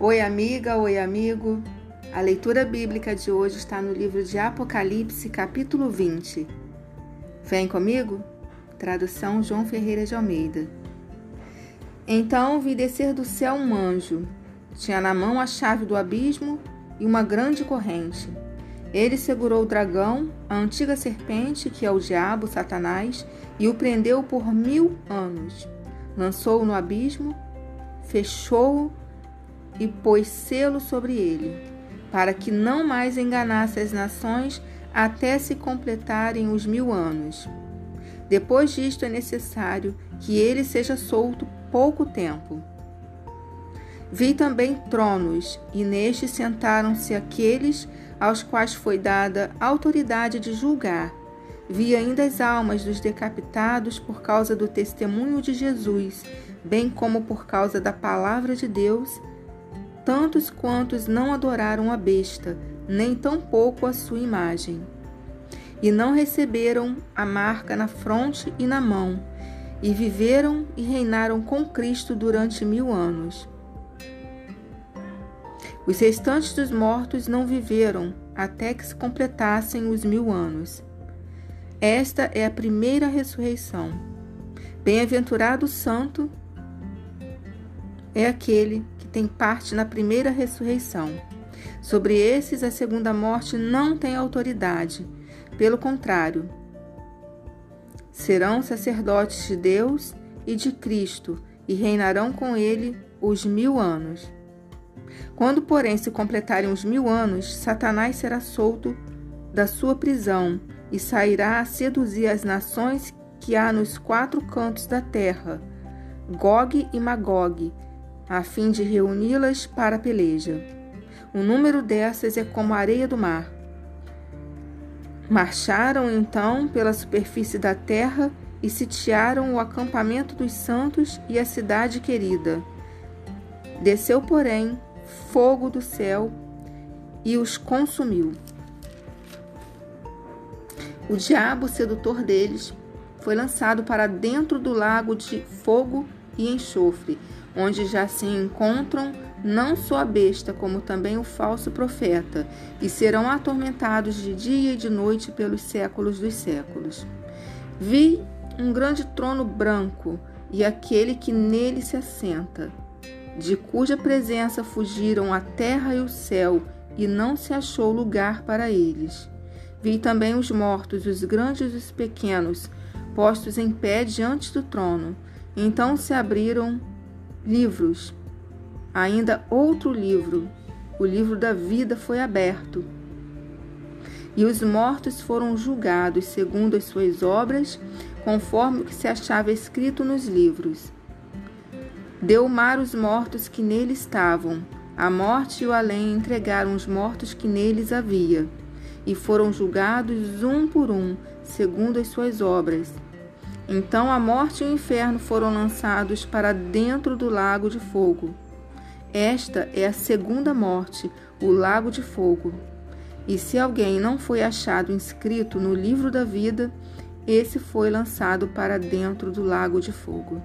Oi, amiga, oi, amigo. A leitura bíblica de hoje está no livro de Apocalipse, capítulo 20. Vem comigo? Tradução João Ferreira de Almeida. Então vi descer do céu um anjo. Tinha na mão a chave do abismo e uma grande corrente. Ele segurou o dragão, a antiga serpente, que é o diabo, Satanás, e o prendeu por mil anos. Lançou-o no abismo, fechou-o e pôs selo sobre ele, para que não mais enganasse as nações até se completarem os mil anos. Depois disto é necessário que ele seja solto pouco tempo. Vi também tronos, e nestes sentaram-se aqueles aos quais foi dada autoridade de julgar. Vi ainda as almas dos decapitados por causa do testemunho de Jesus, bem como por causa da palavra de Deus tantos quantos não adoraram a besta, nem tampouco a sua imagem. E não receberam a marca na fronte e na mão, e viveram e reinaram com Cristo durante mil anos. Os restantes dos mortos não viveram até que se completassem os mil anos. Esta é a primeira ressurreição. Bem-aventurado o santo é aquele tem parte na primeira ressurreição. Sobre esses, a segunda morte não tem autoridade. Pelo contrário, serão sacerdotes de Deus e de Cristo e reinarão com ele os mil anos. Quando, porém, se completarem os mil anos, Satanás será solto da sua prisão e sairá a seduzir as nações que há nos quatro cantos da terra, Gog e Magog, a fim de reuni-las para a peleja. O número dessas é como a areia do mar. Marcharam então pela superfície da terra e sitiaram o acampamento dos santos e a cidade querida. Desceu, porém, fogo do céu e os consumiu. O diabo, sedutor deles, foi lançado para dentro do lago de fogo e enxofre, onde já se encontram não só a besta, como também o falso profeta, e serão atormentados de dia e de noite pelos séculos dos séculos. Vi um grande trono branco e aquele que nele se assenta, de cuja presença fugiram a terra e o céu, e não se achou lugar para eles. Vi também os mortos, os grandes e os pequenos, postos em pé diante do trono. Então se abriram livros. Ainda outro livro, o livro da vida, foi aberto. E os mortos foram julgados segundo as suas obras, conforme o que se achava escrito nos livros. Deu o mar os mortos que nele estavam, a morte e o além entregaram os mortos que neles havia, e foram julgados um por um, segundo as suas obras. Então a morte e o inferno foram lançados para dentro do lago de fogo. Esta é a segunda morte, o lago de fogo. E se alguém não foi achado inscrito no livro da vida, esse foi lançado para dentro do lago de fogo.